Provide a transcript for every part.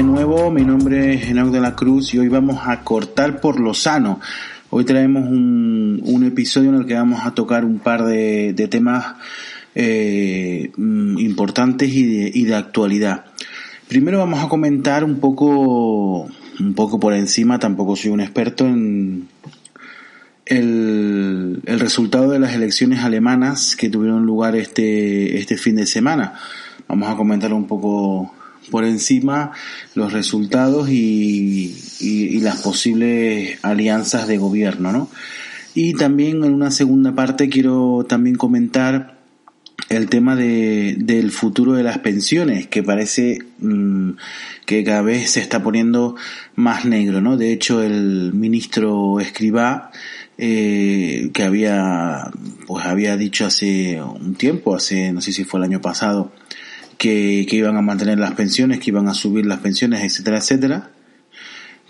de nuevo, mi nombre es Enoch de la Cruz y hoy vamos a cortar por lo sano. Hoy traemos un, un episodio en el que vamos a tocar un par de, de temas eh, mm, importantes y de, y de actualidad. Primero vamos a comentar un poco, un poco por encima, tampoco soy un experto en el, el resultado de las elecciones alemanas que tuvieron lugar este, este fin de semana. Vamos a comentar un poco por encima los resultados y, y, las posibles alianzas de gobierno, ¿no? Y también en una segunda parte quiero también comentar el tema de, del futuro de las pensiones, que parece mmm, que cada vez se está poniendo más negro, ¿no? De hecho, el ministro Escribá, eh, que había, pues había dicho hace un tiempo, hace, no sé si fue el año pasado, que, que, iban a mantener las pensiones, que iban a subir las pensiones, etcétera, etcétera.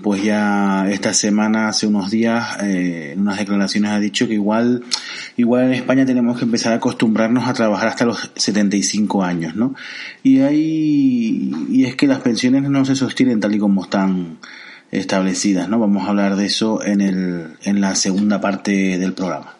Pues ya esta semana, hace unos días, eh, en unas declaraciones ha dicho que igual, igual en España tenemos que empezar a acostumbrarnos a trabajar hasta los 75 años, ¿no? Y hay, y es que las pensiones no se sostienen tal y como están establecidas, ¿no? Vamos a hablar de eso en el, en la segunda parte del programa.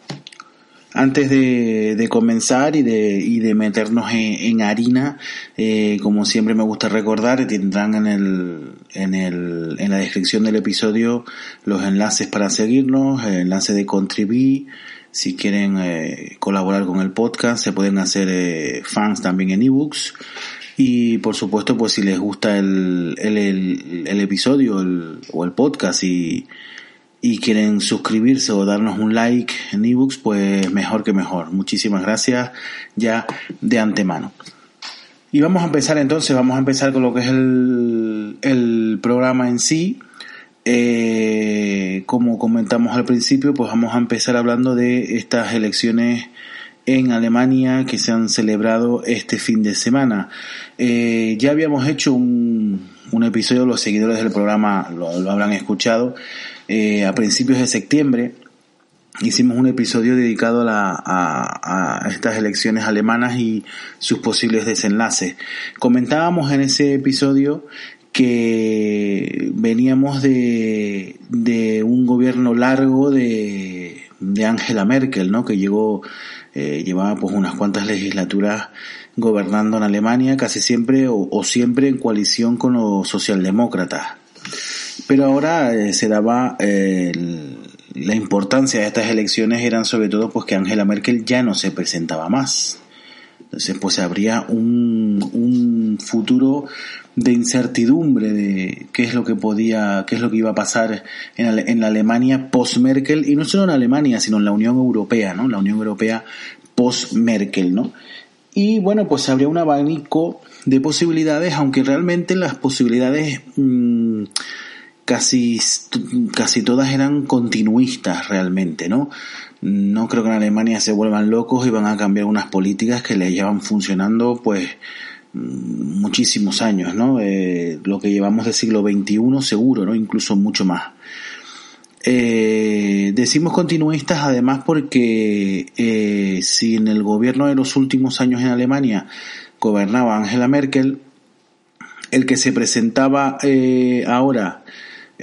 Antes de, de, comenzar y de, y de meternos en, harina, eh, como siempre me gusta recordar, tendrán en, el, en, el, en la descripción del episodio los enlaces para seguirnos, el enlace de Contribui, si quieren eh, colaborar con el podcast, se pueden hacer eh, fans también en ebooks. Y por supuesto, pues si les gusta el, el, el, el episodio o el podcast y y quieren suscribirse o darnos un like en ebooks, pues mejor que mejor. Muchísimas gracias ya de antemano. Y vamos a empezar entonces, vamos a empezar con lo que es el, el programa en sí. Eh, como comentamos al principio, pues vamos a empezar hablando de estas elecciones en Alemania que se han celebrado este fin de semana. Eh, ya habíamos hecho un, un episodio, los seguidores del programa lo, lo habrán escuchado, eh, a principios de septiembre hicimos un episodio dedicado a, la, a, estas elecciones alemanas y sus posibles desenlaces. Comentábamos en ese episodio que veníamos de, de un gobierno largo de, de Angela Merkel, ¿no? que llegó, eh, llevaba pues unas cuantas legislaturas gobernando en Alemania, casi siempre o, o siempre en coalición con los socialdemócratas. Pero ahora eh, se daba eh, la importancia de estas elecciones eran sobre todo pues que Angela Merkel ya no se presentaba más. Entonces pues habría un, un futuro de incertidumbre de qué es lo que podía, qué es lo que iba a pasar en, en la Alemania post-Merkel y no solo en Alemania, sino en la Unión Europea, ¿no? La Unión Europea post-Merkel, ¿no? Y bueno, pues habría un abanico de posibilidades, aunque realmente las posibilidades mmm, casi, casi todas eran continuistas realmente, ¿no? No creo que en Alemania se vuelvan locos y van a cambiar unas políticas que les llevan funcionando pues muchísimos años, ¿no? Eh, lo que llevamos del siglo XXI seguro, ¿no? Incluso mucho más. Eh, decimos continuistas además porque eh, si en el gobierno de los últimos años en Alemania gobernaba Angela Merkel, el que se presentaba ahora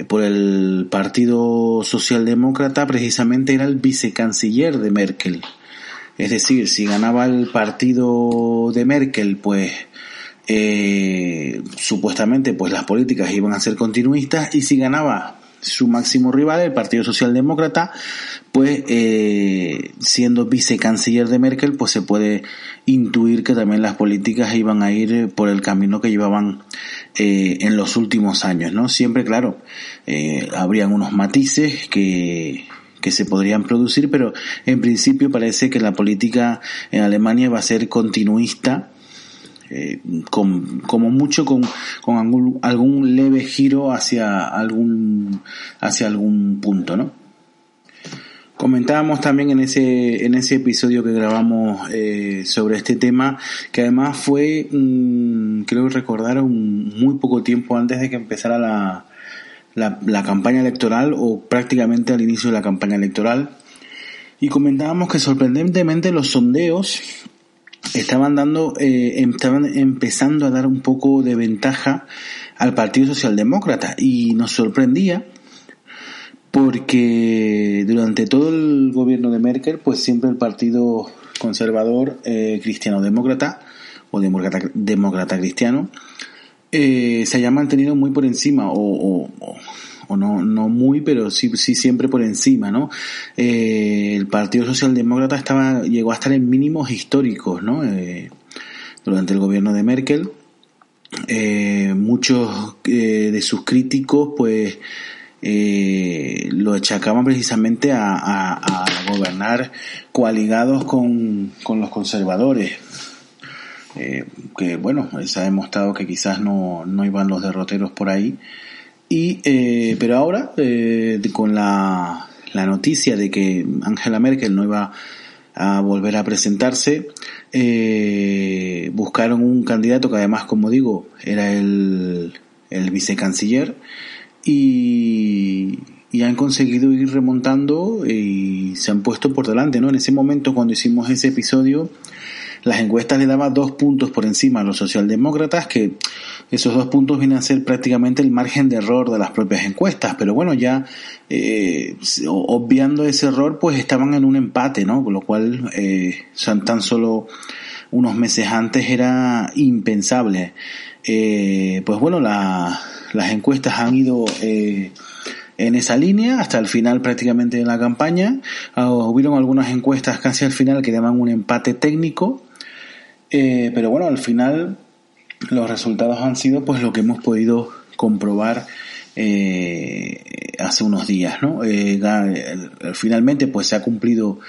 por el Partido Socialdemócrata precisamente era el vicecanciller de Merkel. Es decir, si ganaba el partido de Merkel, pues eh, supuestamente pues las políticas iban a ser continuistas y si ganaba su máximo rival, el Partido Socialdemócrata, pues eh, siendo vicecanciller de Merkel, pues se puede intuir que también las políticas iban a ir por el camino que llevaban eh, en los últimos años, ¿no? Siempre, claro, eh, habrían unos matices que, que se podrían producir, pero en principio parece que la política en Alemania va a ser continuista eh, con, como mucho con, algún, algún, leve giro hacia algún, hacia algún punto, ¿no? Comentábamos también en ese, en ese episodio que grabamos eh, sobre este tema, que además fue, creo recordar, un, muy poco tiempo antes de que empezara la, la campaña electoral o prácticamente al inicio de la campaña electoral. Y comentábamos que sorprendentemente los sondeos estaban dando, eh, estaban empezando a dar un poco de ventaja al Partido Socialdemócrata. Y nos sorprendía porque durante todo el gobierno de Merkel, pues siempre el Partido Conservador eh, Cristiano Demócrata o Demócrata, Cristiano eh, se haya mantenido muy por encima o, o no, no muy, pero sí, sí siempre por encima, ¿no? Eh, el Partido Socialdemócrata estaba, llegó a estar en mínimos históricos, ¿no? Eh, durante el gobierno de Merkel. Eh, muchos de sus críticos, pues, lo achacaban precisamente a, a, gobernar coaligados con, con los conservadores. que bueno, se ha demostrado que quizás no, no iban los derroteros por ahí, y, eh, pero ahora, eh, con la, la noticia de que Angela Merkel no iba a volver a presentarse, eh, buscaron un candidato que además, como digo, era el, el vicecanciller y, y han conseguido ir remontando y se han puesto por delante, ¿no? En ese momento, cuando hicimos ese episodio, las encuestas le daban dos puntos por encima a los socialdemócratas, que esos dos puntos vienen a ser prácticamente el margen de error de las propias encuestas, pero bueno, ya eh, obviando ese error, pues estaban en un empate, ¿no? Con lo cual, eh, tan solo unos meses antes era impensable. Eh, pues bueno, la, las encuestas han ido eh, en esa línea hasta el final prácticamente de la campaña. Uh, hubieron algunas encuestas casi al final que daban un empate técnico, eh, pero bueno, al final los resultados han sido pues lo que hemos podido comprobar eh, hace unos días, ¿no? Eh, finalmente pues se ha cumplido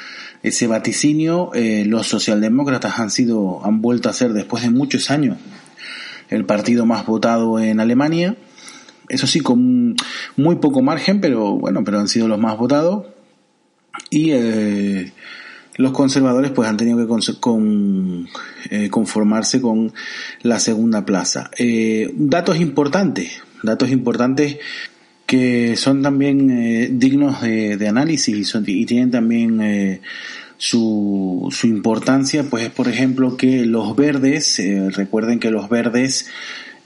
ese vaticinio, eh, los socialdemócratas han sido, han vuelto a ser después de muchos años el partido más votado en Alemania, eso sí con muy poco margen, pero bueno, pero han sido los más votados y eh, los conservadores pues han tenido que con, eh, conformarse con la segunda plaza. Eh, datos importantes, datos importantes que son también eh, dignos de, análisis y, tienen también su, su importancia, pues es por ejemplo que los verdes, recuerden que los verdes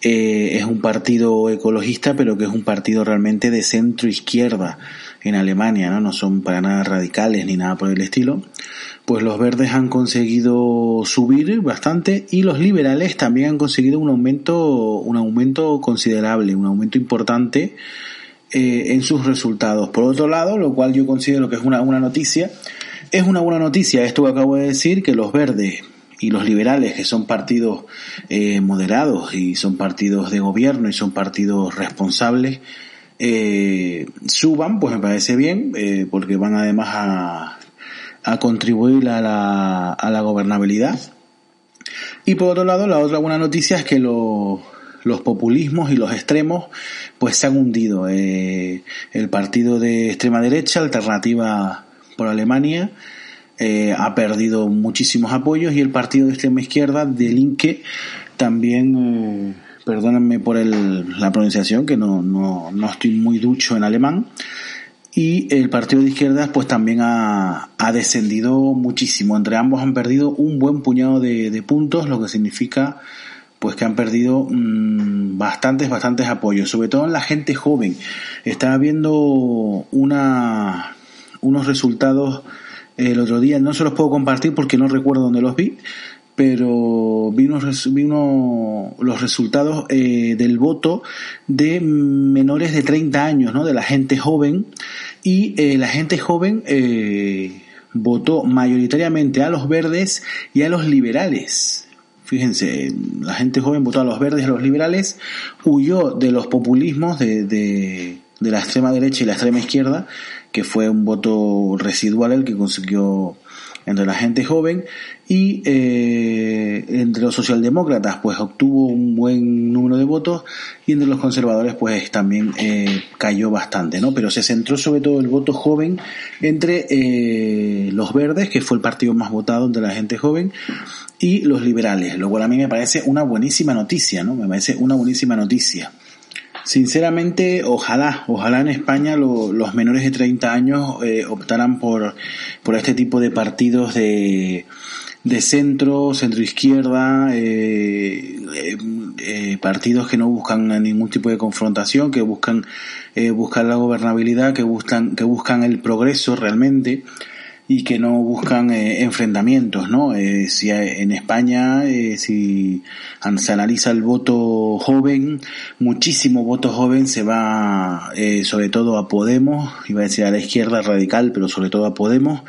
es un partido ecologista, pero que es un partido realmente de centro izquierda en Alemania, ¿no? No son para nada radicales ni nada por el estilo pues los verdes han conseguido subir bastante y los liberales también han conseguido un aumento, un aumento considerable, un aumento importante eh, en sus resultados. Por otro lado, lo cual yo considero que es una, una noticia, es una buena noticia esto que acabo de decir, que los verdes y los liberales, que son partidos eh, moderados y son partidos de gobierno y son partidos responsables, eh, suban, pues me parece bien, eh, porque van además a, a contribuir a la, a la gobernabilidad. Y por otro lado, la otra buena noticia es que los populismos y los extremos pues se han hundido. Eh, el partido de extrema derecha, Alternativa por Alemania, eh, ha perdido muchísimos apoyos y el partido de extrema izquierda, de Linke, también, eh, perdónenme por el, la pronunciación, que no, no, no estoy muy ducho en alemán, y el partido de izquierdas pues también ha, ha, descendido muchísimo. Entre ambos han perdido un buen puñado de, de puntos, lo que significa pues que han perdido mmm, bastantes, bastantes apoyos, sobre todo en la gente joven. Estaba viendo una, unos resultados el otro día, no se los puedo compartir porque no recuerdo dónde los vi, pero vino, los resultados eh, del voto de menores de 30 años, ¿no? de la gente joven, y eh, la gente joven eh, votó mayoritariamente a los verdes y a los liberales. Fíjense, la gente joven votó a los verdes y a los liberales, huyó de los populismos de, de, de la extrema derecha y la extrema izquierda, que fue un voto residual el que consiguió entre la gente joven y eh, entre los socialdemócratas pues obtuvo un buen número de votos y entre los conservadores pues también eh, cayó bastante no pero se centró sobre todo el voto joven entre eh, los verdes que fue el partido más votado entre la gente joven y los liberales lo cual a mí me parece una buenísima noticia no me parece una buenísima noticia Sinceramente, ojalá, ojalá en España los menores de 30 años eh, optaran por, por este tipo de partidos de, de centro, centro izquierda, eh, eh, eh, partidos que no buscan ningún tipo de confrontación, que buscan eh, buscar la gobernabilidad, que buscan, que buscan el progreso realmente y que no buscan eh, enfrentamientos, ¿no? Eh, si en España, eh, si se analiza el voto joven, muchísimo voto joven se va sobre todo a Podemos, iba a decir a la izquierda radical, pero sobre todo a Podemos,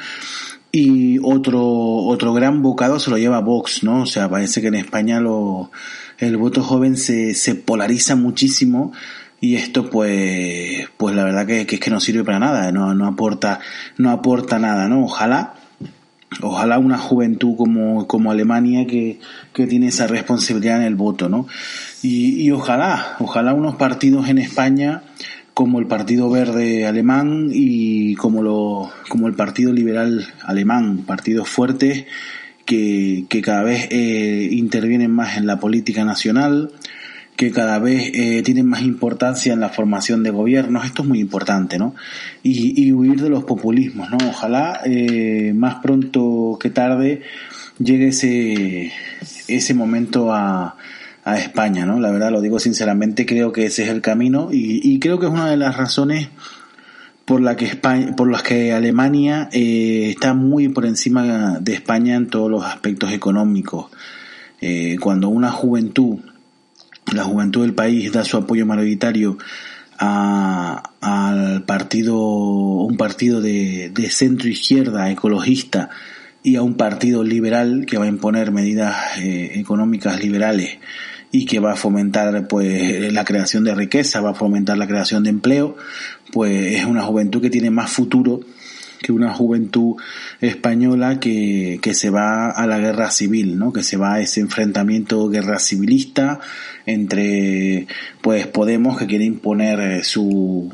y otro, otro gran bocado se lo lleva Vox, ¿no? O sea, parece que en España lo, el voto joven se, se polariza muchísimo y esto pues pues la verdad que, que, es que no sirve para nada no, no aporta no aporta nada no ojalá ojalá una juventud como, como Alemania que, que tiene esa responsabilidad en el voto no y, y ojalá ojalá unos partidos en España como el Partido Verde alemán y como lo como el Partido Liberal alemán partidos fuertes que, que cada vez eh, intervienen más en la política nacional que cada vez eh, tienen más importancia en la formación de gobiernos. Esto es muy importante, ¿no? Y, y huir de los populismos, ¿no? Ojalá eh, más pronto que tarde llegue ese, ese momento a, a España, ¿no? La verdad, lo digo sinceramente, creo que ese es el camino y, y creo que es una de las razones por la que España, por las que Alemania eh, está muy por encima de España en todos los aspectos económicos. Eh, cuando una juventud la juventud del país da su apoyo mayoritario a, al partido, un partido de, de centro izquierda ecologista y a un partido liberal que va a imponer medidas eh, económicas liberales y que va a fomentar pues la creación de riqueza, va a fomentar la creación de empleo, pues es una juventud que tiene más futuro que una juventud española que, que se va a la guerra civil, ¿no? que se va a ese enfrentamiento guerra civilista entre pues Podemos que quiere imponer su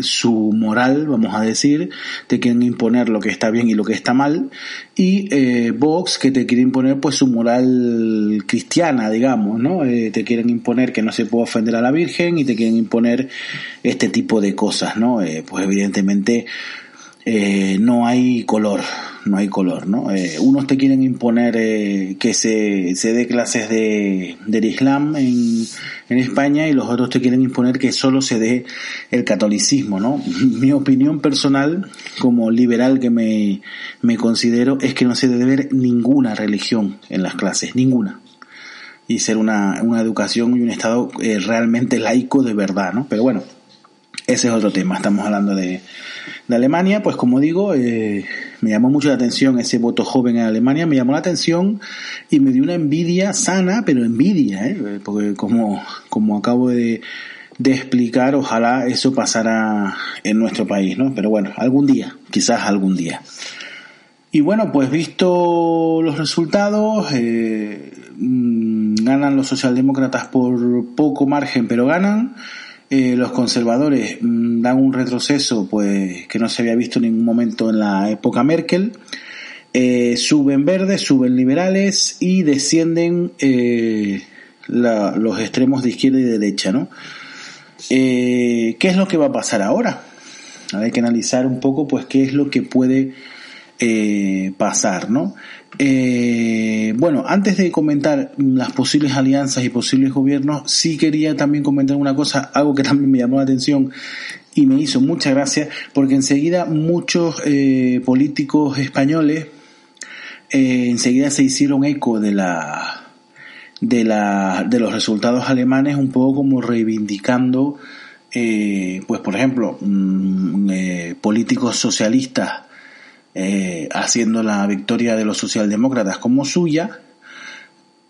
su moral, vamos a decir, te quieren imponer lo que está bien y lo que está mal, y eh, Vox que te quiere imponer pues su moral cristiana, digamos, ¿no? Eh, te quieren imponer que no se puede ofender a la Virgen y te quieren imponer este tipo de cosas, ¿no? Eh, pues evidentemente eh, no hay color, no hay color, ¿no? Eh, unos te quieren imponer eh, que se, se dé clases de, del Islam en, en España y los otros te quieren imponer que solo se dé el catolicismo, ¿no? Mi opinión personal, como liberal que me, me considero, es que no se debe ver ninguna religión en las clases, ninguna y ser una, una educación y un estado eh, realmente laico de verdad, ¿no? Pero bueno, ese es otro tema, estamos hablando de, de Alemania, pues como digo, eh, me llamó mucho la atención ese voto joven en Alemania, me llamó la atención y me dio una envidia sana, pero envidia, ¿eh? porque como, como acabo de, de explicar, ojalá eso pasara en nuestro país, ¿no? Pero bueno, algún día, quizás algún día. Y bueno, pues visto los resultados, eh, mm, ganan los socialdemócratas por poco margen, pero ganan. Eh, los conservadores mm, dan un retroceso pues que no se había visto en ningún momento en la época Merkel. Eh, suben verdes, suben liberales y descienden eh, la, los extremos de izquierda y derecha, ¿no? ¿Qué es lo que va a pasar ahora? Hay que analizar un poco, pues, qué es lo que puede pasar, ¿no? Eh, bueno, antes de comentar las posibles alianzas y posibles gobiernos, sí quería también comentar una cosa, algo que también me llamó la atención y me hizo mucha gracia, porque enseguida muchos eh, políticos españoles eh, enseguida se hicieron eco de la de la de los resultados alemanes un poco como reivindicando eh, pues por ejemplo mm, eh, políticos socialistas haciendo la victoria de los socialdemócratas como suya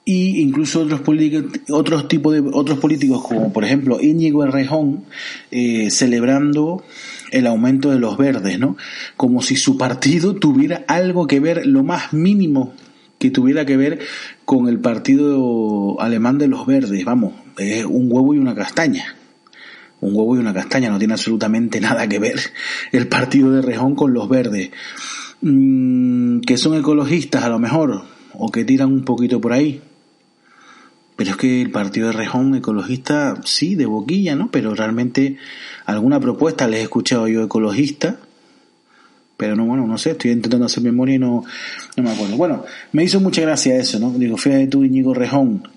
y incluso otros otros tipos de otros políticos como por ejemplo Íñigo Errejón eh, celebrando el aumento de los verdes, ¿no? Como si su partido tuviera algo que ver, lo más mínimo que tuviera que ver con el partido alemán de los verdes, vamos, es un huevo y una castaña. Un huevo y una castaña, no tiene absolutamente nada que ver el partido de Rejón con los verdes. Mm, que son ecologistas a lo mejor, o que tiran un poquito por ahí, pero es que el partido de Rejón ecologista, sí, de boquilla, ¿no? Pero realmente alguna propuesta les he escuchado yo ecologista, pero no, bueno, no sé, estoy intentando hacer memoria y no, no me acuerdo. Bueno, me hizo mucha gracia eso, ¿no? Digo, fíjate tú, Íñigo Rejón,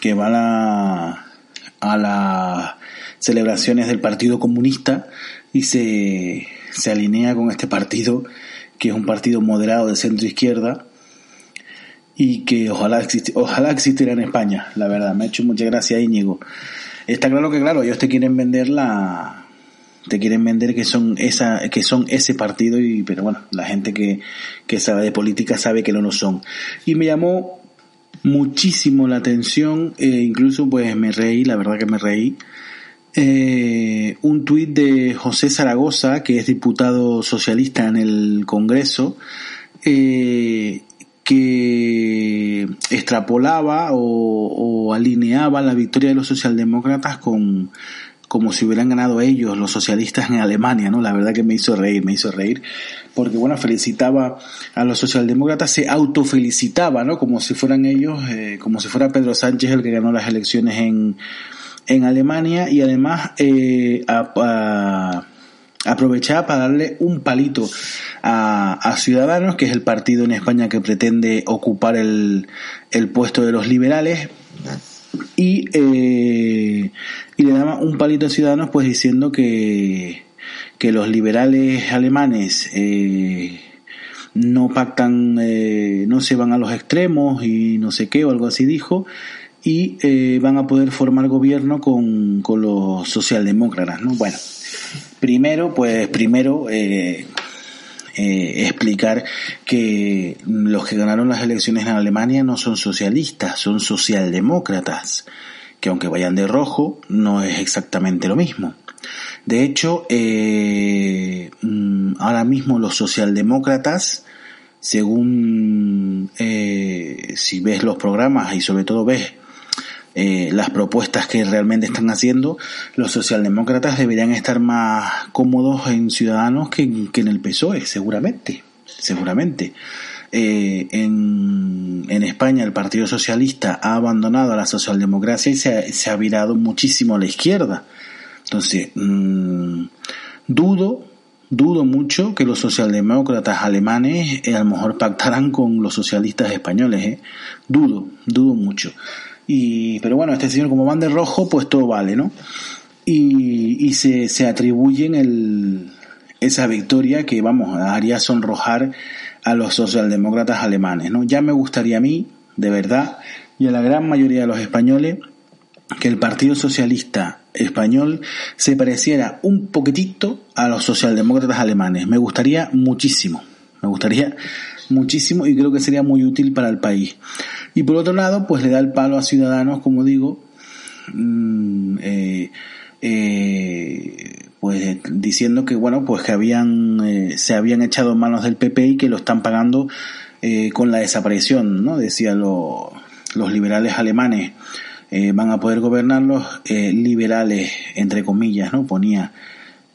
que va a la, a las celebraciones del Partido Comunista y se, se alinea con este partido, que es un partido moderado de centro izquierda, y que ojalá, ojalá existiera en España, la verdad. Me ha hecho mucha gracia Íñigo. Está claro que, claro, ellos te quieren vender la te quieren vender que son esa que son ese partido y pero bueno la gente que, que sabe de política sabe que no lo son y me llamó muchísimo la atención e incluso pues me reí la verdad que me reí eh, un tuit de José Zaragoza que es diputado socialista en el Congreso eh, que extrapolaba o, alineaba la victoria de los socialdemócratas con como si hubieran ganado ellos, los socialistas en Alemania, ¿no? La verdad que me hizo reír, me hizo reír, porque bueno, felicitaba a los socialdemócratas, se autofelicitaba, ¿no? Como si fueran ellos, eh, como si fuera Pedro Sánchez el que ganó las elecciones en, en Alemania y además eh, a para darle un palito a, Ciudadanos, que es el partido en España que pretende ocupar el, el puesto de los liberales, y, eh, y le daba un palito a Ciudadanos pues diciendo que, que los liberales alemanes eh, no pactan, eh, no se van a los extremos y no sé qué o algo así dijo, y van a poder formar gobierno con, con los socialdemócratas, ¿no? Bueno, Primero, pues primero eh, eh, explicar que los que ganaron las elecciones en Alemania no son socialistas, son socialdemócratas, que aunque vayan de rojo, no es exactamente lo mismo. De hecho, eh, mm, ahora mismo los socialdemócratas, según si ves los programas y sobre todo ves eh, las propuestas que realmente están haciendo, los socialdemócratas deberían estar más cómodos en Ciudadanos que, en el PSOE, seguramente, seguramente. Eh, en, en, España el Partido Socialista ha abandonado a la socialdemocracia y se ha, virado muchísimo a la izquierda. Entonces, mm, dudo, dudo mucho que los socialdemócratas alemanes eh, a lo mejor pactaran con los socialistas españoles. Dudo, dudo mucho. Y, pero bueno, este señor como van de rojo, pues todo vale, ¿no? Y, y se, se atribuyen el, esa victoria que, vamos, haría sonrojar a los socialdemócratas alemanes, ¿no? Ya me gustaría a mí, de verdad, y a la gran mayoría de los españoles, que el Partido Socialista español se pareciera un poquitito a los socialdemócratas alemanes. Me gustaría muchísimo, me gustaría muchísimo y creo que sería muy útil para el país. Y por otro lado, pues le da el palo a Ciudadanos, como digo, mm, eh, eh, pues diciendo que bueno, pues que habían, eh, se habían echado manos del PP y que lo están pagando con la desaparición, ¿no? Decían los liberales alemanes. van a poder gobernar los liberales, entre comillas, ¿no? Ponía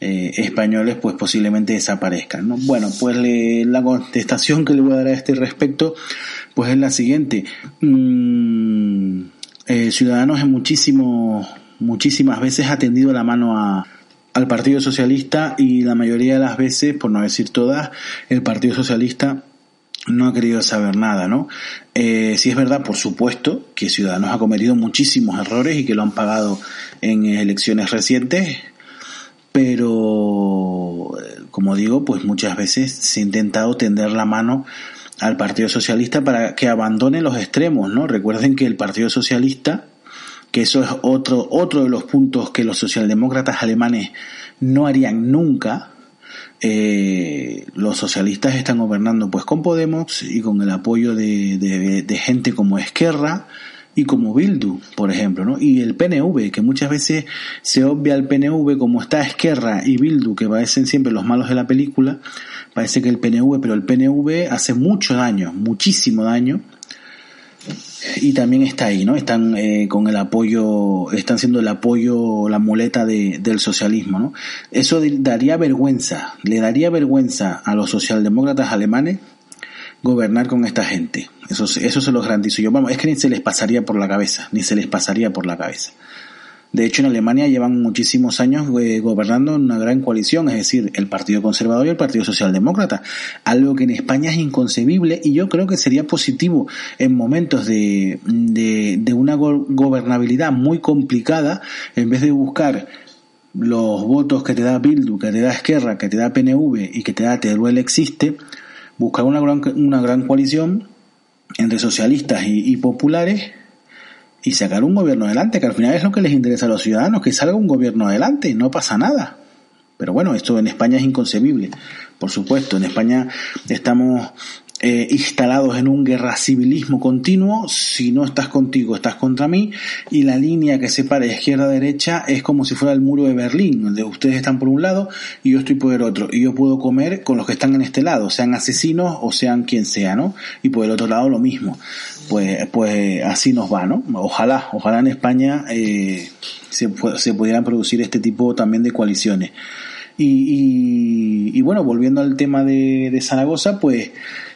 españoles, pues posiblemente desaparezcan, ¿no? Bueno, pues la contestación que le voy a dar a este respecto pues es la siguiente. Mm, eh, Ciudadanos en muchísimo, muchísimas veces ha tendido la mano a, al Partido Socialista y la mayoría de las veces, por no decir todas, el Partido Socialista no ha querido saber nada, ¿no? Eh, si es verdad, por supuesto, que Ciudadanos ha cometido muchísimos errores y que lo han pagado en elecciones recientes, pero, como digo, pues muchas veces se ha intentado tender la mano al Partido Socialista para que abandone los extremos, ¿no? Recuerden que el Partido Socialista, que eso es otro, otro de los puntos que los socialdemócratas alemanes no harían nunca, eh, los socialistas están gobernando pues con Podemos y con el apoyo de, de, gente como Esquerra y como Bildu, por ejemplo, ¿no? Y el PNV, que muchas veces se obvia el PNV como está Esquerra y Bildu, que parecen siempre los malos de la película, parece que el PNV, pero el PNV hace mucho daño, muchísimo daño, y también está ahí, ¿no? Están eh, con el apoyo, están siendo el apoyo, la muleta de, del socialismo, ¿no? Eso daría vergüenza, le daría vergüenza a los socialdemócratas alemanes gobernar con esta gente. Eso, eso se lo garantizo yo. Vamos, es que ni se les pasaría por la cabeza, ni se les pasaría por la cabeza. De hecho, en Alemania llevan muchísimos años eh, gobernando una gran coalición, es decir, el Partido Conservador y el Partido Socialdemócrata, algo que en España es inconcebible y yo creo que sería positivo en momentos de, de, una gobernabilidad muy complicada, en vez de buscar los votos que te da Bildu, que te da Esquerra, que te da PNV y que te da Teruel existe, buscar una gran, una gran coalición entre socialistas y populares y sacar un gobierno adelante, que al final es lo que les interesa a los ciudadanos, que salga un gobierno adelante, no pasa nada. Pero bueno, esto en España es inconcebible. Por supuesto, en España estamos eh, instalados en un guerra civilismo continuo, si no estás contigo, estás contra mí, y la línea que separa izquierda-derecha es como si fuera el muro de Berlín, donde ustedes están por un lado y yo estoy por el otro, y yo puedo comer con los que están en este lado, sean asesinos o sean quien sea, ¿no? Y por el otro lado lo mismo. Pues, pues así nos va, ¿no? Ojalá, ojalá en España eh, se, se pudieran producir este tipo también de coaliciones. Y, y, bueno, volviendo al tema de, de Zaragoza, pues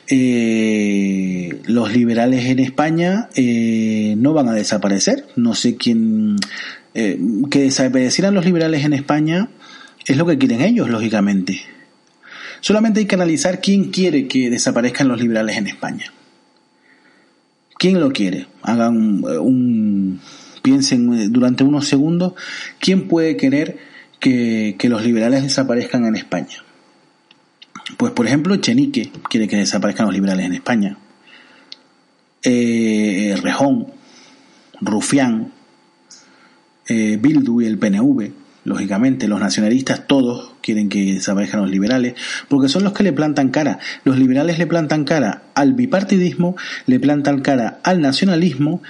eh, los liberales en España eh, no van a desaparecer. No sé quién. Eh, que desaparecieran los liberales en España es lo que quieren ellos, lógicamente. Solamente hay que analizar quién quiere que desaparezcan los liberales en España. ¿Quién lo quiere? Hagan un. piensen durante unos segundos quién puede querer que los liberales desaparezcan en España. Pues por ejemplo, Chenique quiere que desaparezcan los liberales en España. Eh, Rejón, Rufián, eh, Bildu y el PNV, lógicamente, los nacionalistas todos quieren que desaparezcan los liberales, porque son los que le plantan cara. Los liberales le plantan cara al bipartidismo, le plantan cara al nacionalismo,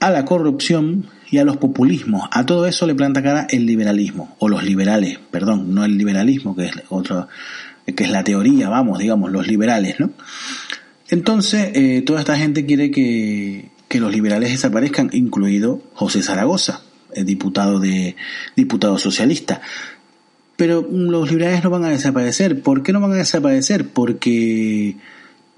a la corrupción y a los populismos. A todo eso le planta cara el liberalismo, o los liberales, perdón, no el liberalismo, que es otro, que es la teoría, vamos, digamos, los liberales, ¿no? Entonces, eh, toda esta gente quiere que, que los liberales desaparezcan, incluido José Zaragoza, el diputado de diputado socialista. Pero los liberales no van a desaparecer. ¿Por qué no van a desaparecer? Porque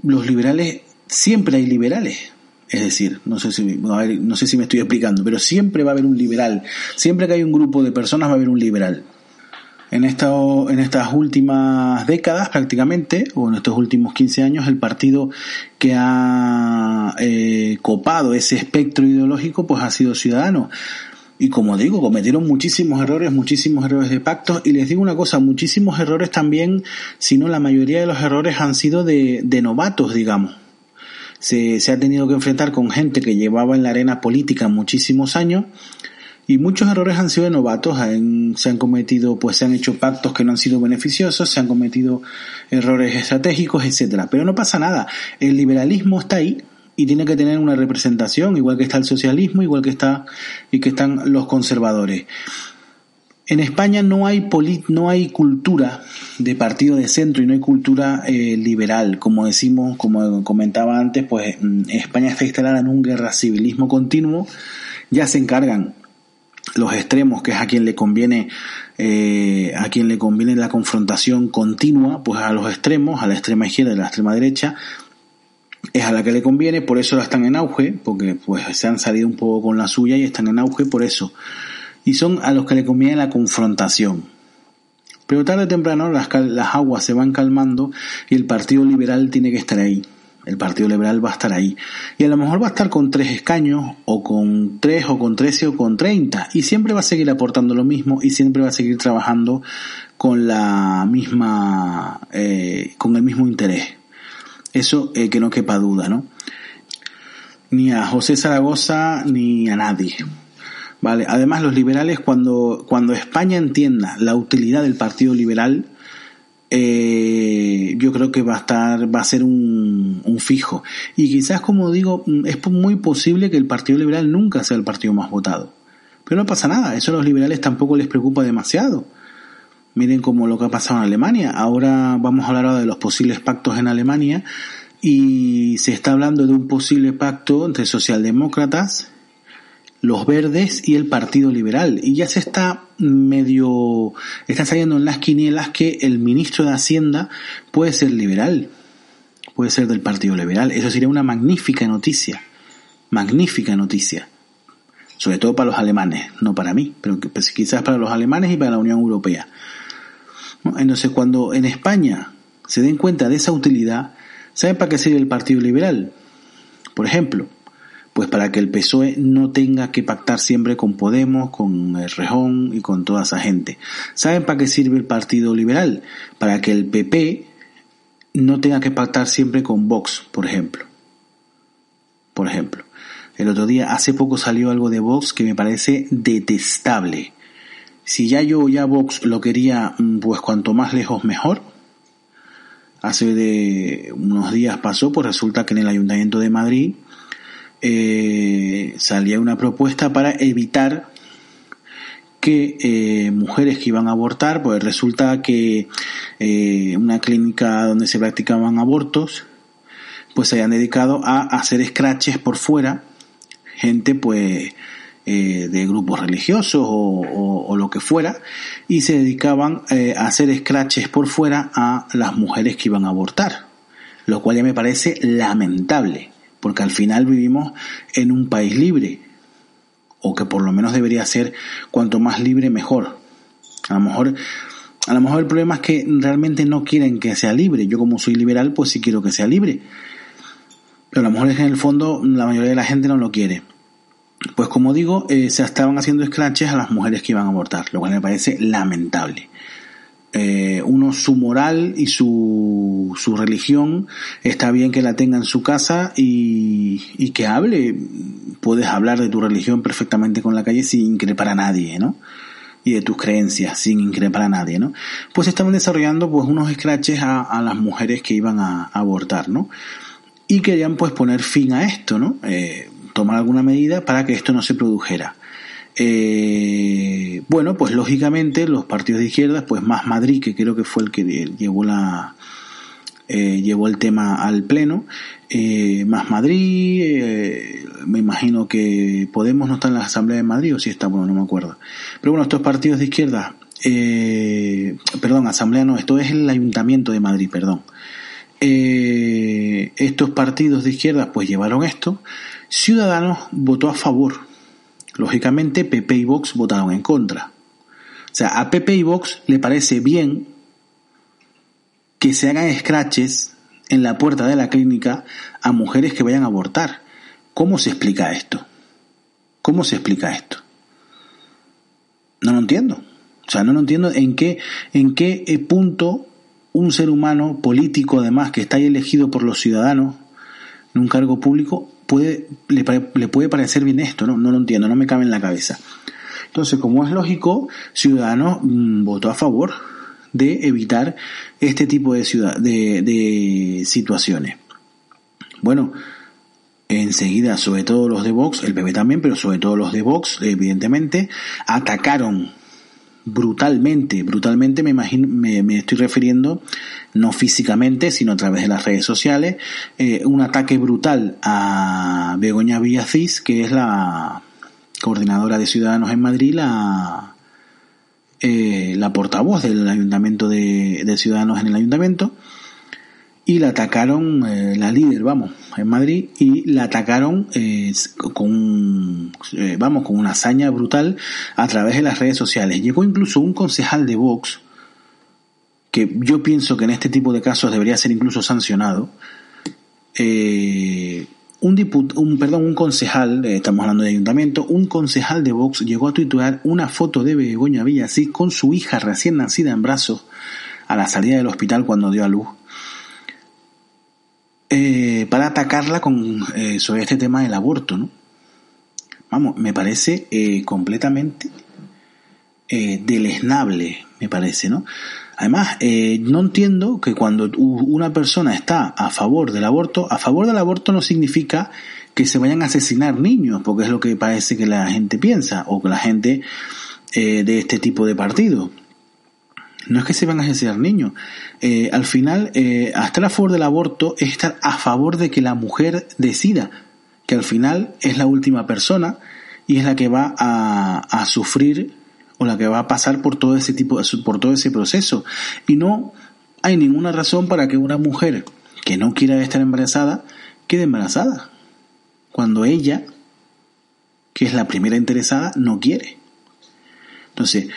los liberales siempre hay liberales. Es decir, no sé si no sé si me estoy explicando, pero siempre va a haber un liberal. Siempre que hay un grupo de personas va a haber un liberal en, en estas últimas décadas prácticamente, o en estos últimos 15 años, el partido que ha eh, copado ese espectro ideológico pues ha sido Ciudadanos. Y como digo, cometieron muchísimos errores, muchísimos errores de pactos. Y les digo una cosa, muchísimos errores también, si no la mayoría de los errores han sido de, de novatos, digamos. Se, se ha tenido que enfrentar con gente que llevaba en la arena política muchísimos años y muchos errores han sido de novatos, se han cometido, pues se han hecho pactos que no han sido beneficiosos, se han cometido errores estratégicos, etcétera. Pero no pasa nada, el liberalismo está ahí y tiene que tener una representación, igual que está el socialismo, igual que está y que están los conservadores. En España no hay no hay cultura de partido de centro y no hay cultura eh, liberal, como decimos, como comentaba antes, pues España está instalada en un guerra civilismo continuo, ya se encargan los extremos, que es a quien le conviene, eh, a quien le conviene la confrontación continua, pues a los extremos, a la extrema izquierda y a la extrema derecha, es a la que le conviene, por eso la están en auge, porque pues se han salido un poco con la suya y están en auge por eso. Y son a los que le conviene la confrontación. Pero tarde o temprano las, las aguas se van calmando y el Partido Liberal tiene que estar ahí el Partido Liberal va a estar ahí. Y a lo mejor va a estar con tres escaños, o con tres, o con trece, o con treinta. Y siempre va a seguir aportando lo mismo y siempre va a seguir trabajando con la misma, eh, con el mismo interés. Eso eh, que no quepa duda, ¿no? Ni a José Zaragoza ni a nadie. Vale. Además, los liberales, cuando, cuando España entienda la utilidad del Partido Liberal, eh, yo creo que va a estar, va a ser un, un, fijo. Y quizás, como digo, es muy posible que el Partido Liberal nunca sea el partido más votado. Pero no pasa nada, eso a los liberales tampoco les preocupa demasiado. Miren como lo que ha pasado en Alemania. Ahora vamos a hablar ahora de los posibles pactos en Alemania y se está hablando de un posible pacto entre socialdemócratas, los verdes y el Partido Liberal. Y ya se está medio, está saliendo en las quinielas que el ministro de Hacienda puede ser liberal, puede ser del Partido Liberal. Eso sería una magnífica noticia, magnífica noticia. Sobre todo para los alemanes, no para mí, pero pues, quizás para los alemanes y para la Unión Europea. Entonces, cuando en España se den cuenta de esa utilidad, ¿saben para qué sirve el Partido Liberal? Por ejemplo, pues para que el PSOE no tenga que pactar siempre con Podemos, con Rejón y con toda esa gente. ¿Saben para qué sirve el Partido Liberal? Para que el PP no tenga que pactar siempre con Vox, por ejemplo. Por ejemplo. El otro día, hace poco salió algo de Vox que me parece detestable. Si ya yo ya Vox lo quería, mm, pues cuanto más lejos mejor. Hace de unos días pasó, pues resulta que en el Ayuntamiento de Madrid eh, salía una propuesta para evitar que eh, mujeres que iban a abortar, pues resulta que eh, una clínica donde se practicaban abortos, pues se hayan dedicado a hacer scratches por fuera, gente pues eh, de grupos religiosos o, o, lo que fuera, y se dedicaban eh, a hacer scratches por fuera a las mujeres que iban a abortar, lo cual ya me parece lamentable porque al final vivimos en un país libre, o que por lo menos debería ser cuanto más libre mejor. A lo mejor, a lo mejor el problema es que realmente no quieren que sea libre. Yo como soy liberal, pues sí quiero que sea libre. Pero a lo mejor es que en el fondo la mayoría de la gente no lo quiere. Pues como digo, eh, se estaban haciendo scratches a las mujeres que iban a abortar, lo cual me parece lamentable eh, uno su moral y su, su religión está bien que la tenga en su casa y, y que hable. Puedes hablar de tu religión perfectamente con la calle sin increpar a nadie, ¿no? y de tus creencias sin increpar a nadie, ¿no? Pues estaban desarrollando pues unos scratches a, a las mujeres que iban a, a, abortar, ¿no? Y querían pues poner fin a esto, ¿no? Eh, tomar alguna medida para que esto no se produjera. Eh, bueno, pues lógicamente los partidos de izquierdas, pues más Madrid, que creo que fue el que llevó la eh, llevó el tema al pleno, eh, más Madrid, eh, me imagino que Podemos no está en la Asamblea de Madrid o si está, bueno, no me acuerdo. Pero bueno, estos partidos de izquierda, eh, perdón, Asamblea no, esto es el Ayuntamiento de Madrid, perdón. Eh, estos partidos de izquierda pues llevaron esto. Ciudadanos votó a favor Lógicamente, PP y Vox votaron en contra. O sea, a PP y Vox le parece bien que se hagan scratches en la puerta de la clínica a mujeres que vayan a abortar. ¿Cómo se explica esto? ¿Cómo se explica esto? No lo entiendo. O sea, no lo entiendo en qué, en qué eh, punto un ser humano político, además, que está ahí elegido por los ciudadanos en un cargo público, puede, le, puede parecer bien esto, ¿no? No lo entiendo, no me cabe en la cabeza. Entonces, como es lógico, Ciudadanos mmm, votó a favor de evitar este tipo de, ciudad, de, de situaciones. Bueno, enseguida, sobre todo los de Vox, el PP también, pero sobre todo los de Vox, evidentemente, atacaron brutalmente, brutalmente me imagino, me, me, estoy refiriendo no físicamente, sino a través de las redes sociales, eh, un ataque brutal a Begoña Villacís, que es la coordinadora de Ciudadanos en Madrid, la, eh, la portavoz del ayuntamiento de, de, Ciudadanos en el ayuntamiento, y la atacaron, eh, la líder, vamos, en Madrid, y la atacaron eh, con, eh, vamos, con una hazaña brutal a través de las redes sociales. Llegó incluso un concejal de Vox, que yo pienso que en este tipo de casos debería ser incluso sancionado. Eh, un, diput un, perdón, un concejal, estamos hablando de ayuntamiento, un concejal de Vox llegó a tuitear una foto de Begoña Villasí con su hija recién nacida en brazos a la salida del hospital cuando dio a luz. Eh, para atacarla con, eh, sobre este tema del aborto, ¿no? Vamos, me parece eh, completamente deleznable, me parece, ¿no? Además, no entiendo que cuando una persona está a favor del aborto, a favor del aborto no significa que se vayan a asesinar niños, porque es lo que parece que la gente piensa, o que la gente de este tipo de partido. No es que se van a asesinar niños. Eh, al final, eh, estar a favor del aborto es estar a favor de que la mujer decida, que al final es la última persona y es la que va a, a sufrir o la que va a pasar por todo ese tipo, por todo ese proceso. Y no hay ninguna razón para que una mujer que no quiera estar embarazada quede embarazada. Cuando ella, que es la primera interesada, no quiere. Entonces,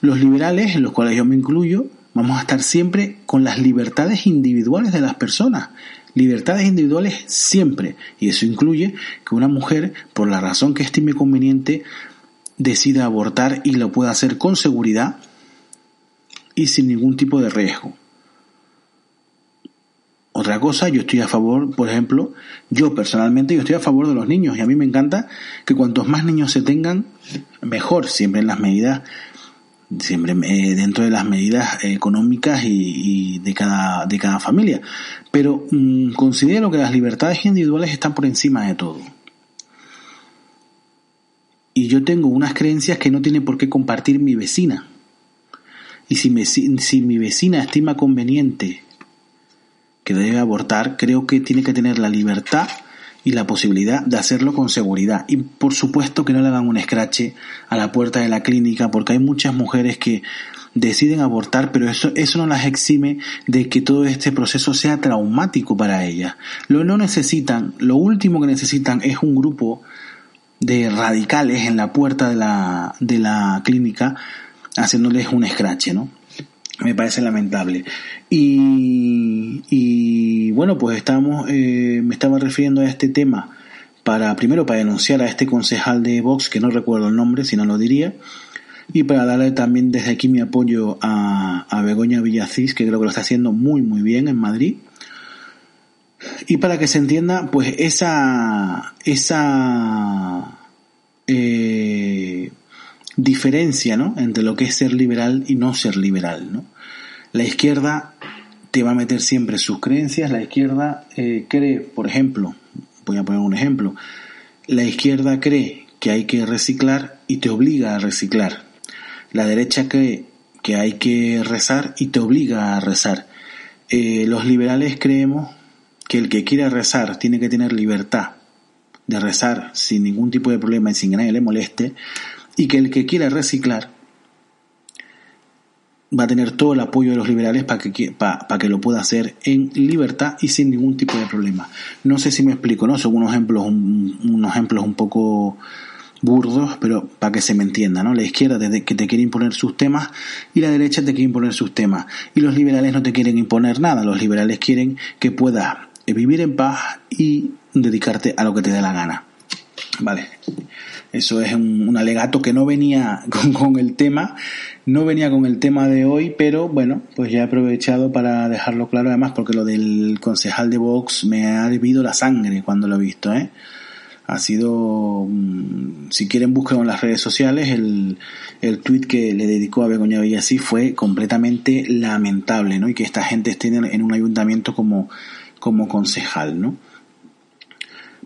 los liberales, en los cuales yo me incluyo, vamos a estar siempre con las libertades individuales de las personas. Libertades individuales siempre. Y eso incluye que una mujer, por la razón que estime conveniente, decida abortar y lo pueda hacer con seguridad y sin ningún tipo de riesgo. Otra cosa, yo estoy a favor, por ejemplo, yo personalmente yo estoy a favor de los niños y a mí me encanta que cuantos más niños se tengan, mejor, siempre en las medidas, siempre eh, dentro de las medidas económicas y, de, cada, de cada familia. Pero mm, considero que las libertades individuales están por encima de todo. Y yo tengo unas creencias que no tiene por qué compartir mi vecina. Y si, me, si mi vecina estima conveniente que debe abortar, creo que tiene que tener la libertad y la posibilidad de hacerlo con seguridad. Y por supuesto que no le hagan un escrache a la puerta de la clínica, porque hay muchas mujeres que deciden abortar, pero eso, eso no las exime de que todo este proceso sea traumático para ellas. Lo no necesitan, lo último que necesitan es un grupo de radicales en la puerta de la, de la clínica haciéndoles un escrache, ¿no? Me parece lamentable. Y, y bueno, pues estamos, eh, me estaba refiriendo a este tema para, primero, para denunciar a este concejal de Vox, que no recuerdo el nombre, si no lo diría, y para darle también desde aquí mi apoyo a, a Begoña Villacís, que creo que lo está haciendo muy, muy bien en Madrid. Y para que se entienda, pues esa, esa, eh, diferencia ¿no? entre lo que es ser liberal y no ser liberal. ¿no? La izquierda te va a meter siempre sus creencias, la izquierda eh, cree, por ejemplo, voy a poner un ejemplo, la izquierda cree que hay que reciclar y te obliga a reciclar. La derecha cree que hay que rezar y te obliga a rezar. Eh, los liberales creemos que el que quiera rezar tiene que tener libertad de rezar sin ningún tipo de problema y sin que nadie le moleste, y que el que quiera reciclar va a tener todo el apoyo de los liberales para que, para, que lo pueda hacer en libertad y sin ningún tipo de problema. No sé si me explico, ¿no? Son unos ejemplos, unos ejemplos un poco burdos, pero para que se me entienda, ¿no? La izquierda que te quiere imponer sus temas y la derecha te quiere imponer sus temas. Y los liberales no te quieren imponer nada, los liberales quieren que puedas vivir en paz y dedicarte a lo que te dé la gana. Vale. Eso es un, alegato que no venía con, el tema, no venía con el tema de hoy, pero bueno, pues ya he aprovechado para dejarlo claro, además porque lo del concejal de Vox me ha hervido la sangre cuando lo he visto, ¿eh? Ha sido, mm, si quieren buscar en las redes sociales, el, el tweet que le dedicó a Begoña Villasí fue completamente lamentable, ¿no? Y que esta gente esté en un ayuntamiento como, como concejal, ¿no?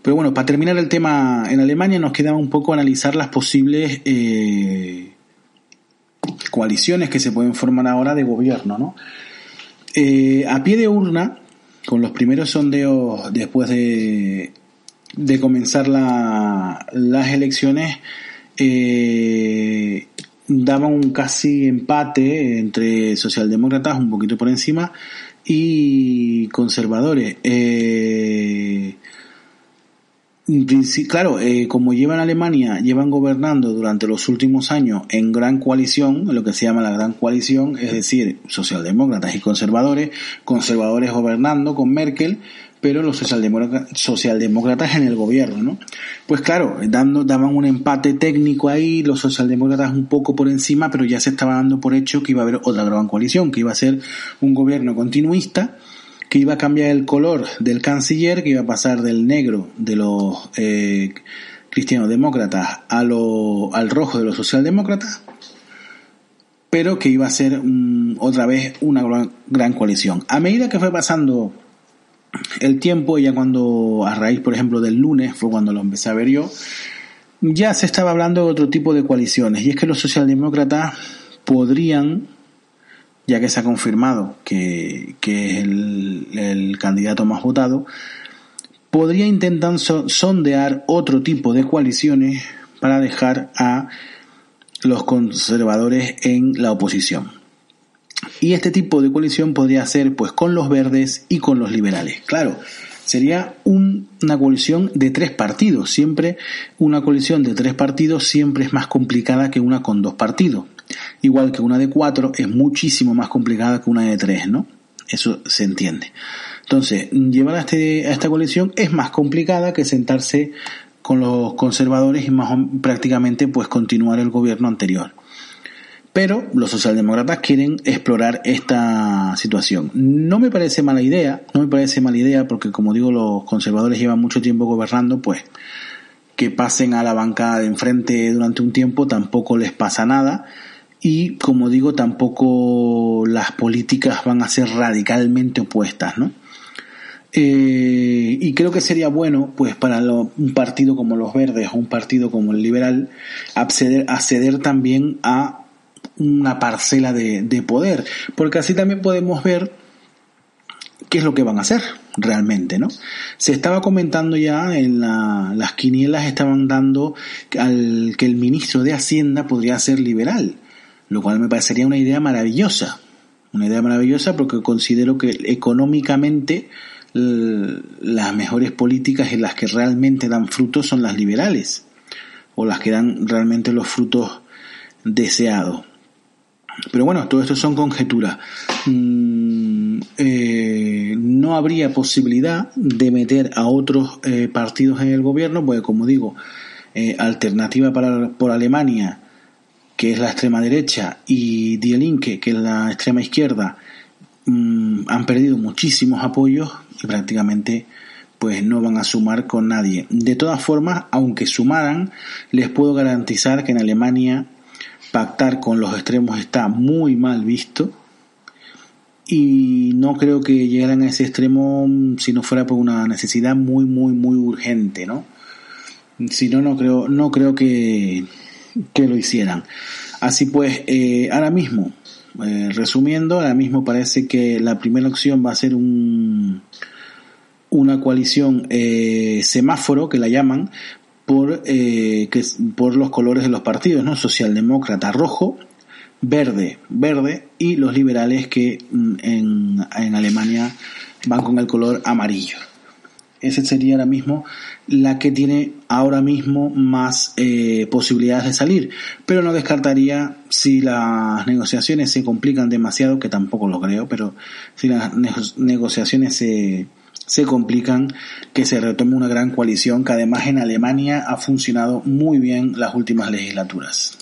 Pero bueno, para terminar el tema en Alemania nos queda un poco analizar las posibles eh, coaliciones que se pueden formar ahora de gobierno, ¿no? Eh, a pie de urna, con los primeros sondeos después de, comenzar las elecciones, eh, daban un casi empate entre socialdemócratas, un poquito por encima, y conservadores. Eh, Claro, eh, como llevan Alemania, llevan gobernando durante los últimos años en gran coalición, lo que se llama la gran coalición, es decir, socialdemócratas y conservadores, conservadores gobernando con Merkel, pero los socialdemócratas, en el gobierno, ¿no? Pues claro, dando, daban un empate técnico ahí, los socialdemócratas un poco por encima, pero ya se estaba dando por hecho que iba a haber otra gran coalición, que iba a ser un gobierno continuista, que iba a cambiar el color del canciller, que iba a pasar del negro de los eh, cristianos demócratas a lo, al rojo de los socialdemócratas, pero que iba a ser otra vez una gran, gran coalición. A medida que fue pasando el tiempo, ya cuando a raíz, por ejemplo, del lunes, fue cuando lo empecé a ver yo, ya se estaba hablando de otro tipo de coaliciones, y es que los socialdemócratas podrían, ya que se ha confirmado que, que es el, el candidato más votado, podría intentar sondear otro tipo de coaliciones para dejar a los conservadores en la oposición. Y este tipo de coalición podría ser pues con los verdes y con los liberales. Claro, sería una coalición de tres partidos. Siempre una coalición de tres partidos siempre es más complicada que una con dos partidos. Igual que una de cuatro es muchísimo más complicada que una de tres, ¿no? Eso se entiende. Entonces, llevar a, este, a esta coalición es más complicada que sentarse con los conservadores y más prácticamente pues continuar el gobierno anterior. Pero los socialdemócratas quieren explorar esta situación. No me parece mala idea, no me parece mala idea porque como digo los conservadores llevan mucho tiempo gobernando, pues que pasen a la bancada de enfrente durante un tiempo tampoco les pasa nada y como digo tampoco las políticas van a ser radicalmente opuestas, ¿no? Eh, y creo que sería bueno, pues para un partido como los Verdes o un partido como el Liberal, acceder, acceder también a una parcela de, poder, porque así también podemos ver qué es lo que van a hacer realmente, ¿no? Se estaba comentando ya en las quinielas estaban dando al, que el ministro de Hacienda podría ser liberal, lo cual me parecería una idea maravillosa, una idea maravillosa porque considero que económicamente las mejores políticas y las que realmente dan frutos son las liberales o las que dan realmente los frutos deseados. Pero bueno, todo esto son conjeturas. Mm, eh, no habría posibilidad de meter a otros eh, partidos en el gobierno, porque como digo, eh, alternativa para, por Alemania, que es la extrema derecha, y Die Linke, que es la extrema izquierda, mm, han perdido muchísimos apoyos y prácticamente pues no van a sumar con nadie. De todas formas, aunque sumaran, les puedo garantizar que en Alemania pactar con los extremos está muy mal visto y no creo que llegaran a ese extremo si no fuera por una necesidad muy muy muy urgente no si no no creo no creo que, que lo hicieran así pues eh, ahora mismo eh, resumiendo ahora mismo parece que la primera opción va a ser un una coalición eh, semáforo que la llaman por, eh, que, por los colores de los partidos, ¿no? Socialdemócrata rojo, verde, verde, y los liberales que mm, en, en Alemania van con el color amarillo. Esa sería ahora mismo la que tiene ahora mismo más eh, posibilidades de salir. Pero no descartaría si las negociaciones se complican demasiado, que tampoco lo creo, pero si las negociaciones se, se complican que se retome una gran coalición que además en Alemania ha funcionado muy bien las últimas legislaturas.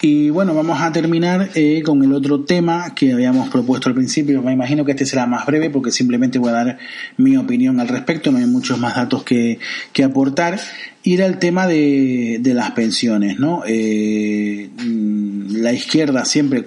Y bueno, vamos a terminar eh, con el otro tema que habíamos propuesto al principio. Me imagino que este será más breve porque simplemente voy a dar mi opinión al respecto, no hay muchos más datos que, que aportar. Y era el tema de, de las pensiones, ¿no? Eh, la izquierda siempre,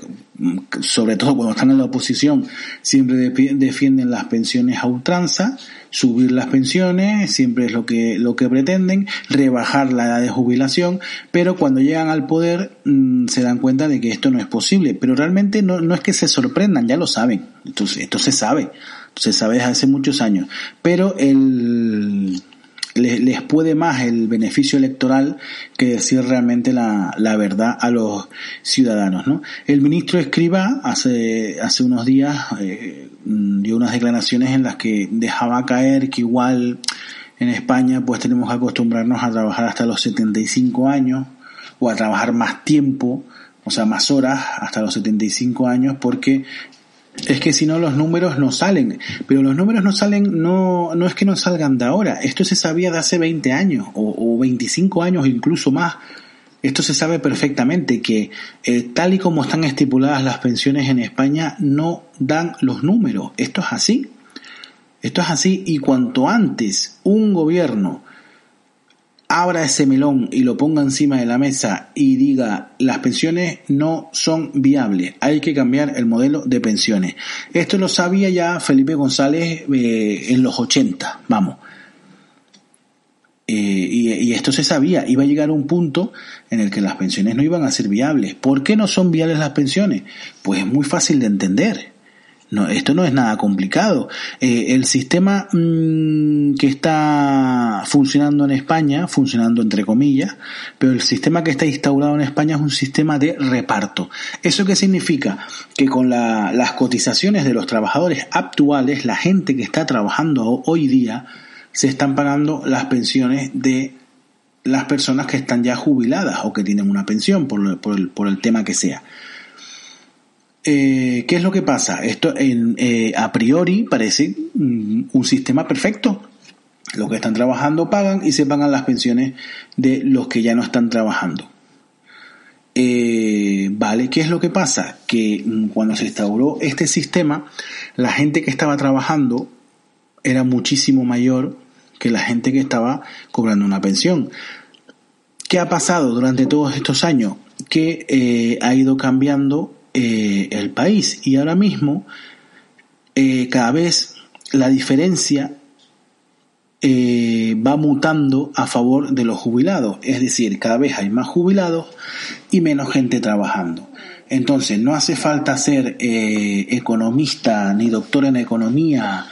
sobre todo cuando están en la oposición, siempre defienden las pensiones a ultranza, subir las pensiones, siempre es lo que, lo que pretenden, rebajar la edad de jubilación, pero cuando llegan al poder mm, se dan cuenta de que esto no es posible. Pero realmente no, no es que se sorprendan, ya lo saben, entonces esto se sabe, se sabe desde hace muchos años, pero el les, puede más el beneficio electoral que decir realmente la, la verdad a los ciudadanos. ¿no? El ministro Escriba hace, hace unos días eh, dio unas declaraciones en las que dejaba caer que igual en España pues tenemos que acostumbrarnos a trabajar hasta los 75 años o a trabajar más tiempo, o sea, más horas hasta los 75 años porque es que si no los números no salen. Pero los números no salen, no, no es que no salgan de ahora. Esto se sabía de hace 20 años o, 25 años, incluso más. Esto se sabe perfectamente que eh, tal y como están estipuladas las pensiones en España no dan los números. Esto es así. Esto es así y cuanto antes un gobierno abra ese melón y lo ponga encima de la mesa y diga las pensiones no son viables, hay que cambiar el modelo de pensiones. Esto lo sabía ya Felipe González eh, en los 80, vamos. Eh, y, y, esto se sabía, iba a llegar un punto en el que las pensiones no iban a ser viables. ¿Por qué no son viables las pensiones? Pues es muy fácil de entender. No, esto no es nada complicado. Eh, el sistema mmm, que está funcionando en España, funcionando entre comillas, pero el sistema que está instaurado en España es un sistema de reparto. ¿Eso qué significa? Que con la, las cotizaciones de los trabajadores actuales, la gente que está trabajando hoy día, se están pagando las pensiones de las personas que están ya jubiladas o que tienen una pensión por, por, el, por el tema que sea. Eh, ¿Qué es lo que pasa? Esto eh, a priori parece mm, un sistema perfecto. Los que están trabajando pagan y se pagan las pensiones de los que ya no están trabajando. Eh, vale, ¿qué es lo que pasa? Que mm, cuando se instauró este sistema, la gente que estaba trabajando era muchísimo mayor que la gente que estaba cobrando una pensión. ¿Qué ha pasado durante todos estos años? Que ha ido cambiando eh, el país y ahora mismo eh, cada vez la diferencia eh, va mutando a favor de los jubilados, es decir, cada vez hay más jubilados y menos gente trabajando. Entonces, no hace falta ser eh, economista ni doctor en economía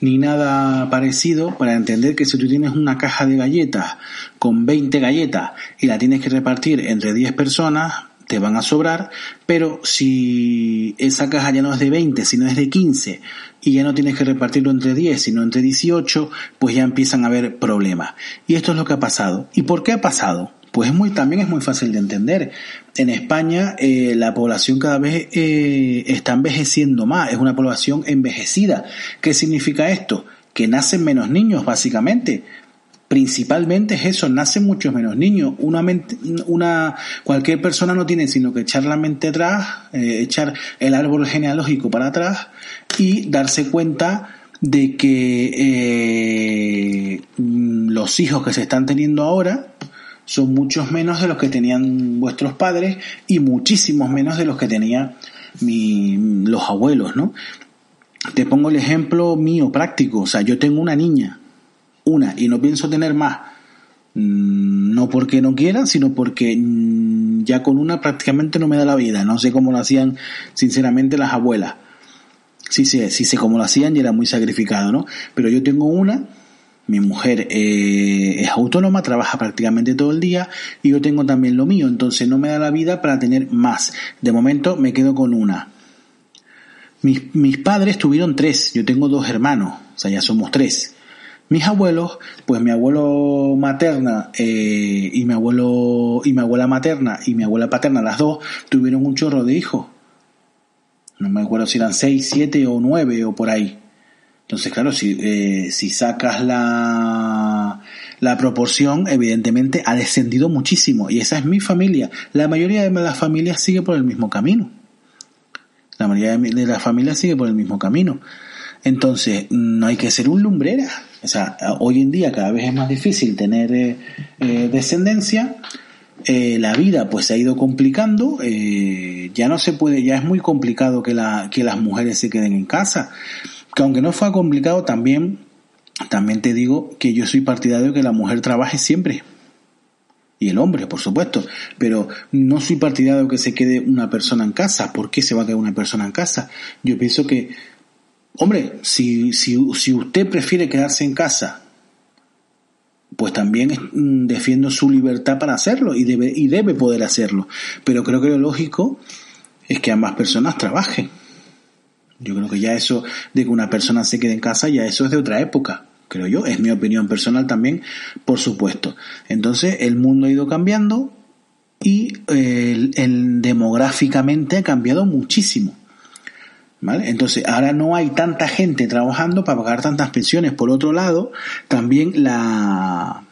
ni nada parecido para entender que si tú tienes una caja de galletas con 20 galletas y la tienes que repartir entre 10 personas, te van a sobrar, pero si esa caja ya no es de 20, sino es de 15 y ya no tienes que repartirlo entre 10, sino entre 18, pues ya empiezan a haber problemas. Y esto es lo que ha pasado. ¿Y por qué ha pasado? Pues es muy, también es muy fácil de entender. En España eh, la población cada vez eh, está envejeciendo más, es una población envejecida. ¿Qué significa esto? Que nacen menos niños, básicamente principalmente es eso, nacen muchos menos niños. Una, mente, una cualquier persona no tiene sino que echar la mente atrás, eh, echar el árbol genealógico para atrás y darse cuenta de que eh, los hijos que se están teniendo ahora son muchos menos de los que tenían vuestros padres y muchísimos menos de los que tenían los abuelos, ¿no? Te pongo el ejemplo mío práctico, o sea, yo tengo una niña, una y no pienso tener más. Mm, no porque no quiera, sino porque mm, ya con una prácticamente no me da la vida. No sé cómo lo hacían sinceramente las abuelas. Sí sé, sí sé cómo lo hacían y era muy sacrificado, ¿no? Pero yo tengo una, mi mujer eh, es autónoma, trabaja prácticamente todo el día y yo tengo también lo mío, entonces no me da la vida para tener más. De momento me quedo con una. Mis, mis padres tuvieron tres, yo tengo dos hermanos, o sea, ya somos tres. Mis abuelos, pues mi abuelo materna eh, y mi abuelo y mi abuela materna y mi abuela paterna, las dos, tuvieron un chorro de hijos. No me acuerdo si eran seis, siete o nueve o por ahí. Entonces, claro, si, eh, si sacas la, la proporción, evidentemente ha descendido muchísimo. Y esa es mi familia. La mayoría de las familias sigue por el mismo camino. La mayoría de las familias sigue por el mismo camino. Entonces, no hay que ser un lumbrera. O sea, hoy en día cada vez es más difícil tener eh, eh, descendencia. Eh, la vida pues se ha ido complicando. Eh, ya no se puede, ya es muy complicado que, la, que las mujeres se queden en casa. Que aunque no fue complicado, también, también te digo que yo soy partidario de que la mujer trabaje siempre y el hombre, por supuesto, pero no soy partidario de que se quede una persona en casa. ¿Por qué se va a quedar una persona en casa? Yo pienso que Hombre, si, si, si usted prefiere quedarse en casa, pues también mm, defiendo su libertad para hacerlo y debe, y debe poder hacerlo. Pero creo que lo lógico es que ambas personas trabajen. Yo creo que ya eso de que una persona se quede en casa, ya eso es de otra época, creo yo. Es mi opinión personal también, por supuesto. Entonces, el mundo ha ido cambiando y eh, el demográficamente ha cambiado muchísimo. Entonces, ahora no hay tanta gente trabajando para pagar tantas pensiones. Por otro lado, también la,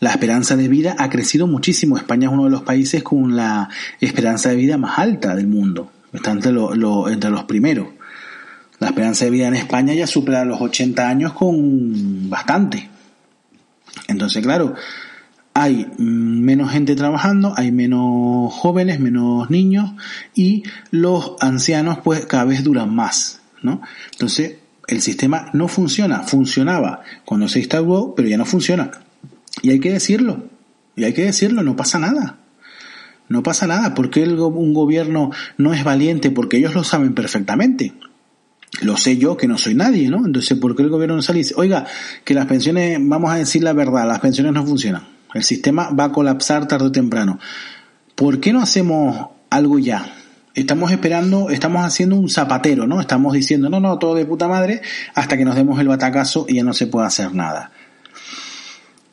la esperanza de vida ha crecido muchísimo. España es uno de los países con la esperanza de vida más alta del mundo. Está entre, entre los primeros. La esperanza de vida en España ya supera los 80 años con bastante. Entonces, claro, hay menos gente trabajando, hay menos jóvenes, menos niños y los ancianos pues cada vez duran más, ¿no? Entonces, el sistema no funciona, funcionaba cuando se instauró, pero ya no funciona. Y hay que decirlo, y hay que decirlo, no pasa nada. No pasa nada, porque un gobierno no es valiente, porque ellos lo saben perfectamente. Lo sé yo que no soy nadie, ¿no? Entonces, ¿por qué el gobierno no sale y dice, oiga, que las pensiones, vamos a decir la verdad, las pensiones no funcionan? El sistema va a colapsar tarde o temprano. ¿Por qué no hacemos algo ya? Estamos esperando, estamos haciendo un zapatero, ¿no? Estamos diciendo, no, no, todo de puta madre, hasta que nos demos el batacazo y ya no se puede hacer nada.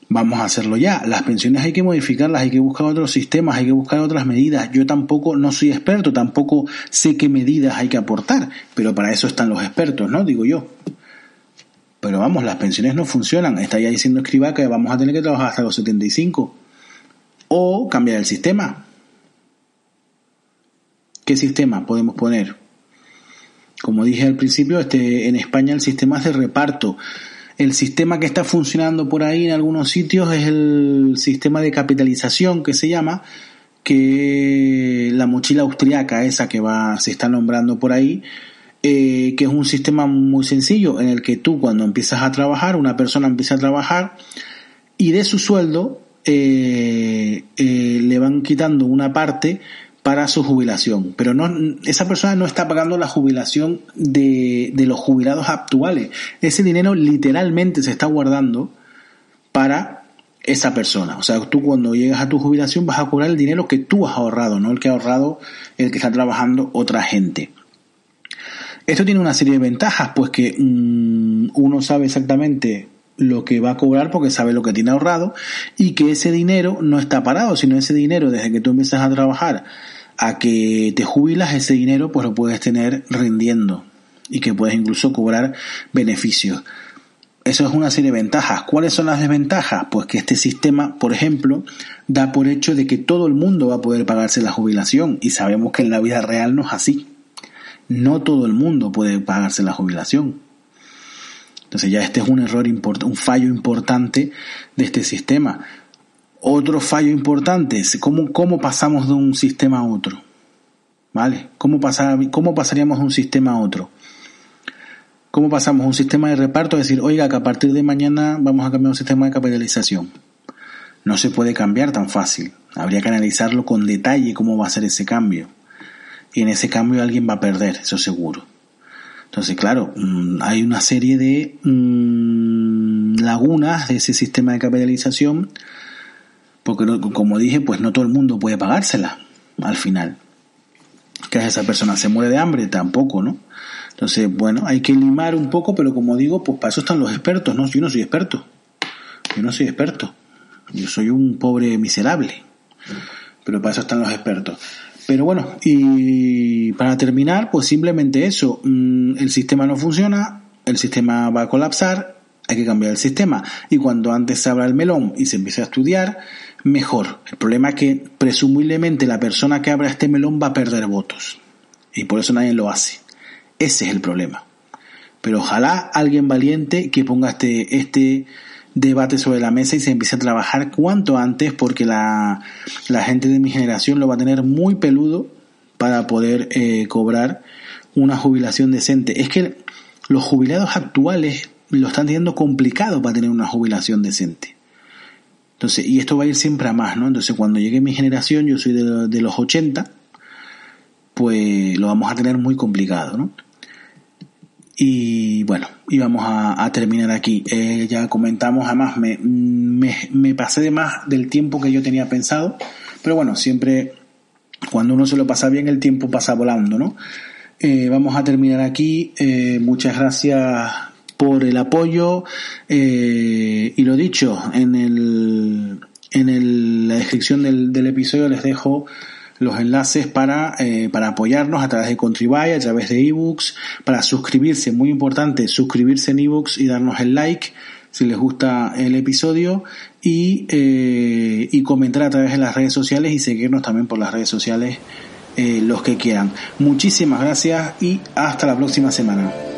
Vamos a hacerlo ya. Las pensiones hay que modificarlas, hay que buscar otros sistemas, hay que buscar otras medidas. Yo tampoco no soy experto, tampoco sé qué medidas hay que aportar, pero para eso están los expertos, ¿no? Digo yo. Pero vamos, las pensiones no funcionan. Está ya diciendo escriba que vamos a tener que trabajar hasta los 75. O cambiar el sistema. ¿Qué sistema podemos poner? Como dije al principio, este, en España el sistema es de reparto. El sistema que está funcionando por ahí en algunos sitios es el sistema de capitalización que se llama, que la mochila austriaca, esa que va, se está nombrando por ahí, eh, que es un sistema muy sencillo en el que tú cuando empiezas a trabajar, una persona empieza a trabajar y de su sueldo eh, eh, le van quitando una parte para su jubilación. Pero no, esa persona no está pagando la jubilación de, de los jubilados actuales. Ese dinero literalmente se está guardando para esa persona. O sea, tú cuando llegas a tu jubilación vas a cobrar el dinero que tú has ahorrado, no el que ha ahorrado el que está trabajando otra gente. Esto tiene una serie de ventajas, pues que mm, uno sabe exactamente lo que va a cobrar porque sabe lo que tiene ahorrado y que ese dinero no está parado, sino ese dinero desde que tú empiezas a trabajar a que te jubilas, ese dinero pues lo puedes tener rindiendo y que puedes incluso cobrar beneficios. Eso es una serie de ventajas. ¿Cuáles son las desventajas? Pues que este sistema, por ejemplo, da por hecho de que todo el mundo va a poder pagarse la jubilación y sabemos que en la vida real no es así no todo el mundo puede pagarse la jubilación. Entonces ya este es un error, un fallo importante de este sistema. Otro fallo importante es cómo, cómo pasamos de un sistema a otro. ¿Vale? ¿Cómo, pasar, ¿Cómo pasaríamos de un sistema a otro? ¿Cómo pasamos un sistema de reparto a decir, oiga, que a partir de mañana vamos a cambiar un sistema de capitalización? No se puede cambiar tan fácil. Habría que analizarlo con detalle cómo va a ser ese cambio y en ese cambio alguien va a perder, eso seguro. Entonces, claro, mm, hay una serie de mm, lagunas de ese sistema de capitalización, porque como dije, pues no todo el mundo puede pagársela al final. ¿Qué es esa persona? ¿Se muere de hambre? Tampoco, ¿no? Entonces, bueno, hay que limar un poco, pero como digo, pues para eso están los expertos, ¿no? Yo no soy experto. Yo no soy experto. Yo soy un pobre miserable. Pero para eso están los expertos. Pero bueno, y para terminar, pues simplemente eso, mm, el sistema no funciona, el sistema va a colapsar, hay que cambiar el sistema. Y cuando antes se abra el melón y se empiece a estudiar, mejor. El problema es que presumiblemente la persona que abra este melón va a perder votos. Y por eso nadie lo hace. Ese es el problema. Pero ojalá alguien valiente que ponga este, este debate sobre la mesa y se empiece a trabajar cuanto antes porque la, la gente de mi generación lo va a tener muy peludo para poder eh, cobrar una jubilación decente. Es que los jubilados actuales lo están teniendo complicado para tener una jubilación decente. Entonces, y esto va a ir siempre a más, ¿no? Entonces, cuando llegue mi generación, yo soy de, de los 80, pues lo vamos a tener muy complicado, ¿no? Y bueno, y vamos a, terminar aquí. Eh, ya comentamos, además me, me, pasé de más del tiempo que yo tenía pensado, pero bueno, siempre cuando uno se lo pasa bien el tiempo pasa volando, ¿no? Eh, vamos a terminar aquí. Eh, muchas gracias por el apoyo y lo dicho, en, el, en el, la descripción del, del episodio les dejo los enlaces para, eh, para apoyarnos a través de Contribuy, a través de ebooks, para suscribirse, muy importante, suscribirse en ebooks y darnos el like si les gusta el episodio y, eh, y comentar a través de las redes sociales y seguirnos también por las redes sociales eh, los que quieran. Muchísimas gracias y hasta la próxima semana.